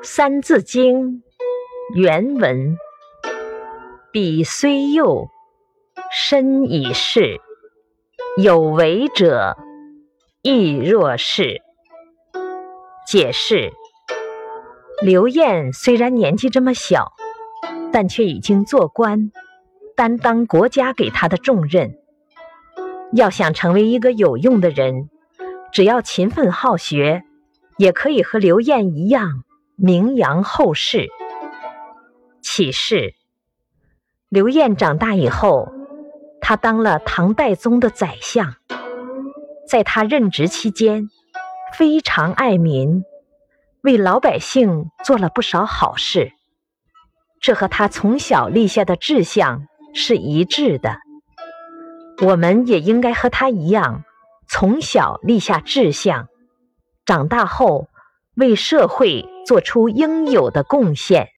《三字经》原文：彼虽幼，身已仕。有为者亦若是。解释：刘晏虽然年纪这么小，但却已经做官，担当国家给他的重任。要想成为一个有用的人，只要勤奋好学，也可以和刘晏一样名扬后世。启示：刘晏长大以后。他当了唐代宗的宰相，在他任职期间，非常爱民，为老百姓做了不少好事。这和他从小立下的志向是一致的。我们也应该和他一样，从小立下志向，长大后为社会做出应有的贡献。